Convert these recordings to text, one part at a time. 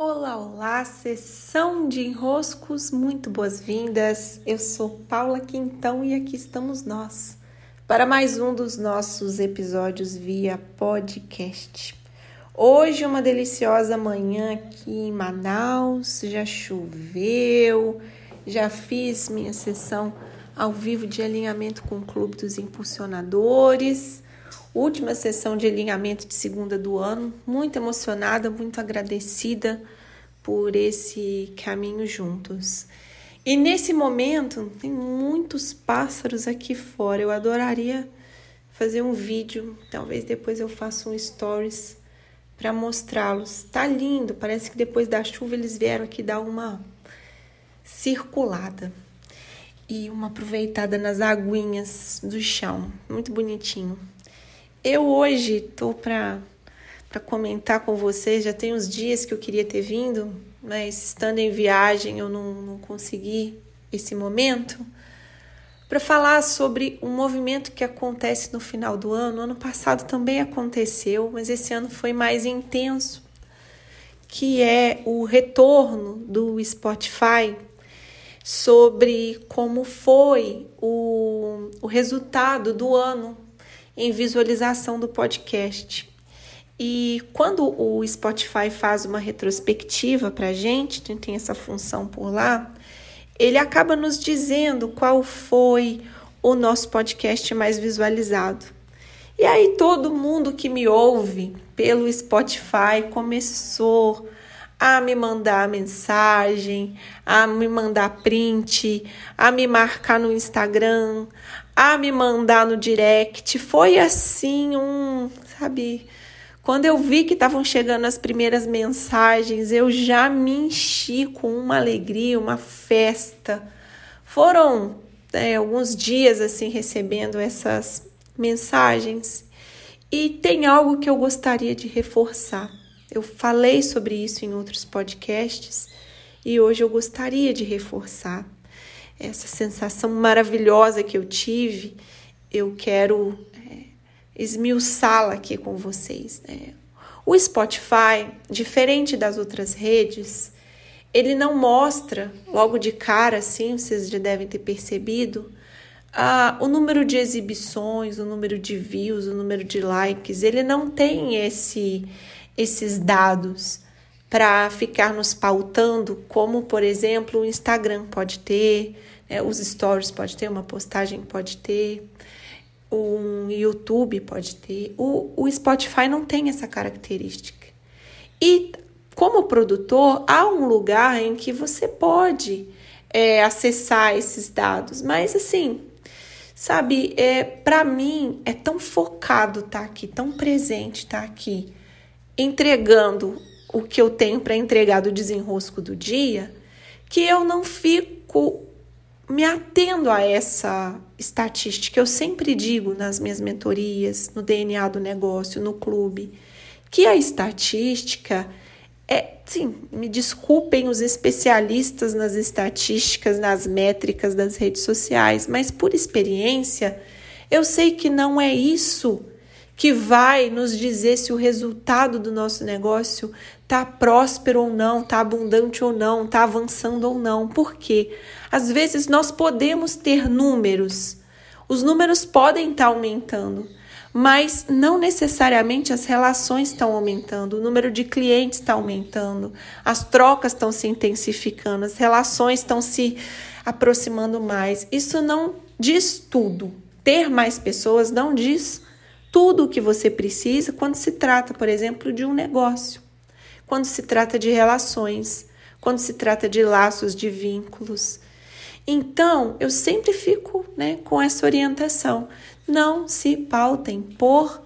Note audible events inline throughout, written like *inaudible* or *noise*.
Olá, olá, sessão de enroscos, muito boas-vindas. Eu sou Paula Quintão e aqui estamos nós para mais um dos nossos episódios via podcast. Hoje, uma deliciosa manhã aqui em Manaus, já choveu, já fiz minha sessão ao vivo de alinhamento com o Clube dos Impulsionadores última sessão de alinhamento de segunda do ano. Muito emocionada, muito agradecida por esse caminho juntos. E nesse momento, tem muitos pássaros aqui fora. Eu adoraria fazer um vídeo, talvez depois eu faça um stories para mostrá-los. Tá lindo, parece que depois da chuva eles vieram aqui dar uma circulada e uma aproveitada nas aguinhas do chão. Muito bonitinho. Eu hoje tô para comentar com vocês, já tem uns dias que eu queria ter vindo, mas estando em viagem eu não, não consegui esse momento, para falar sobre um movimento que acontece no final do ano. Ano passado também aconteceu, mas esse ano foi mais intenso, que é o retorno do Spotify sobre como foi o, o resultado do ano em visualização do podcast. E quando o Spotify faz uma retrospectiva para a gente, tem essa função por lá, ele acaba nos dizendo qual foi o nosso podcast mais visualizado. E aí todo mundo que me ouve pelo Spotify começou a me mandar mensagem, a me mandar print, a me marcar no Instagram, a me mandar no direct. Foi assim um, sabe? Quando eu vi que estavam chegando as primeiras mensagens, eu já me enchi com uma alegria, uma festa. Foram é, alguns dias assim recebendo essas mensagens e tem algo que eu gostaria de reforçar. Eu falei sobre isso em outros podcasts e hoje eu gostaria de reforçar essa sensação maravilhosa que eu tive, eu quero é, esmiuçá-la aqui com vocês. Né? O Spotify, diferente das outras redes, ele não mostra logo de cara, assim, vocês já devem ter percebido, ah, o número de exibições, o número de views, o número de likes. Ele não tem esse, esses dados para ficar nos pautando, como por exemplo o Instagram pode ter, né? os stories pode ter, uma postagem pode ter, um YouTube pode ter. O, o Spotify não tem essa característica. E como produtor, há um lugar em que você pode é, acessar esses dados, mas assim, sabe, é, para mim é tão focado estar tá aqui, tão presente estar tá aqui, entregando o que eu tenho para entregar do desenrosco do dia, que eu não fico me atendo a essa estatística. Eu sempre digo nas minhas mentorias, no DNA do negócio, no clube, que a estatística é, sim, me desculpem os especialistas nas estatísticas, nas métricas das redes sociais, mas por experiência, eu sei que não é isso que vai nos dizer se o resultado do nosso negócio tá próspero ou não, tá abundante ou não, tá avançando ou não. Por quê? Às vezes nós podemos ter números, os números podem estar tá aumentando, mas não necessariamente as relações estão aumentando, o número de clientes está aumentando, as trocas estão se intensificando, as relações estão se aproximando mais. Isso não diz tudo. Ter mais pessoas não diz tudo o que você precisa quando se trata, por exemplo, de um negócio, quando se trata de relações, quando se trata de laços de vínculos. Então, eu sempre fico né, com essa orientação. Não se pautem por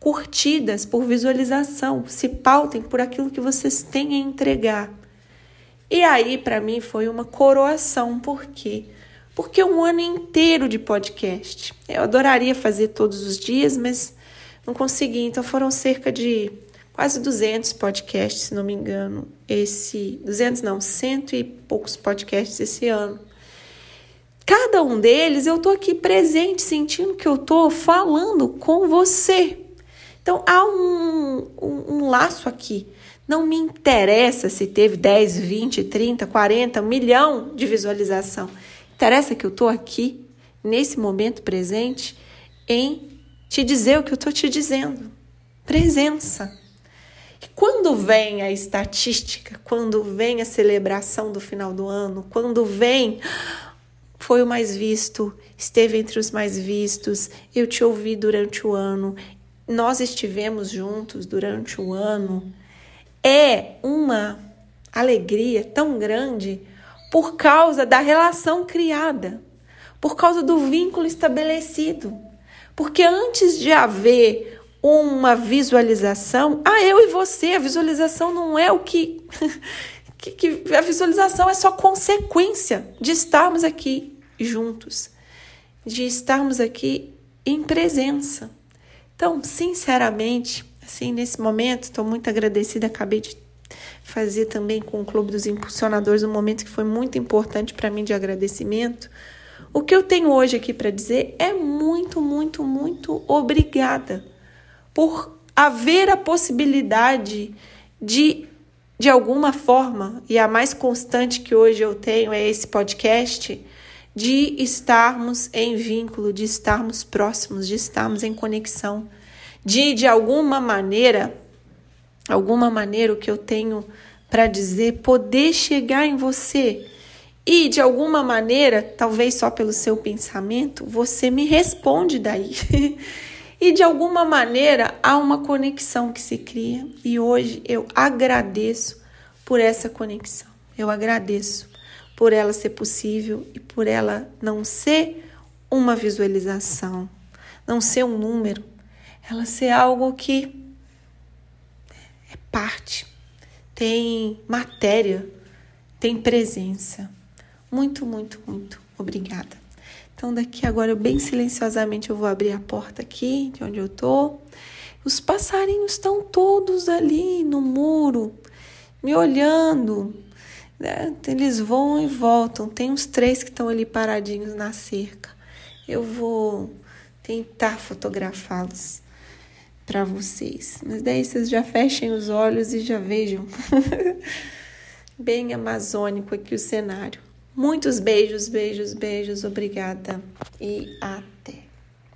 curtidas, por visualização, se pautem por aquilo que vocês têm a entregar. E aí, para mim, foi uma coroação, por quê? porque um ano inteiro de podcast. Eu adoraria fazer todos os dias, mas não consegui. Então foram cerca de quase 200 podcasts, se não me engano. Esse 200 não, cento e poucos podcasts esse ano. Cada um deles eu tô aqui presente, sentindo que eu tô falando com você. Então há um, um, um laço aqui Não me interessa se teve 10, 20, 30, 40, um milhão de visualização. Interessa que eu estou aqui, nesse momento presente, em te dizer o que eu estou te dizendo. Presença. E quando vem a estatística, quando vem a celebração do final do ano, quando vem foi o mais visto, esteve entre os mais vistos, eu te ouvi durante o ano, nós estivemos juntos durante o ano é uma alegria tão grande por causa da relação criada, por causa do vínculo estabelecido. Porque antes de haver uma visualização, ah, eu e você, a visualização não é o que, *laughs* que, que a visualização é só consequência de estarmos aqui juntos, de estarmos aqui em presença. Então, sinceramente, Assim, nesse momento, estou muito agradecida. Acabei de fazer também com o Clube dos Impulsionadores um momento que foi muito importante para mim de agradecimento. O que eu tenho hoje aqui para dizer é muito, muito, muito obrigada por haver a possibilidade de, de alguma forma, e a mais constante que hoje eu tenho é esse podcast, de estarmos em vínculo, de estarmos próximos, de estarmos em conexão de de alguma maneira, alguma maneira o que eu tenho para dizer poder chegar em você e de alguma maneira, talvez só pelo seu pensamento, você me responde daí. *laughs* e de alguma maneira há uma conexão que se cria e hoje eu agradeço por essa conexão. Eu agradeço por ela ser possível e por ela não ser uma visualização, não ser um número, ela ser algo que é parte, tem matéria, tem presença. Muito, muito, muito obrigada. Então, daqui agora, eu bem silenciosamente, eu vou abrir a porta aqui, de onde eu tô. Os passarinhos estão todos ali no muro, me olhando. Né? Eles vão e voltam. Tem uns três que estão ali paradinhos na cerca. Eu vou tentar fotografá-los para vocês. Mas daí vocês já fechem os olhos e já vejam. *laughs* Bem amazônico aqui o cenário. Muitos beijos, beijos, beijos. Obrigada e até.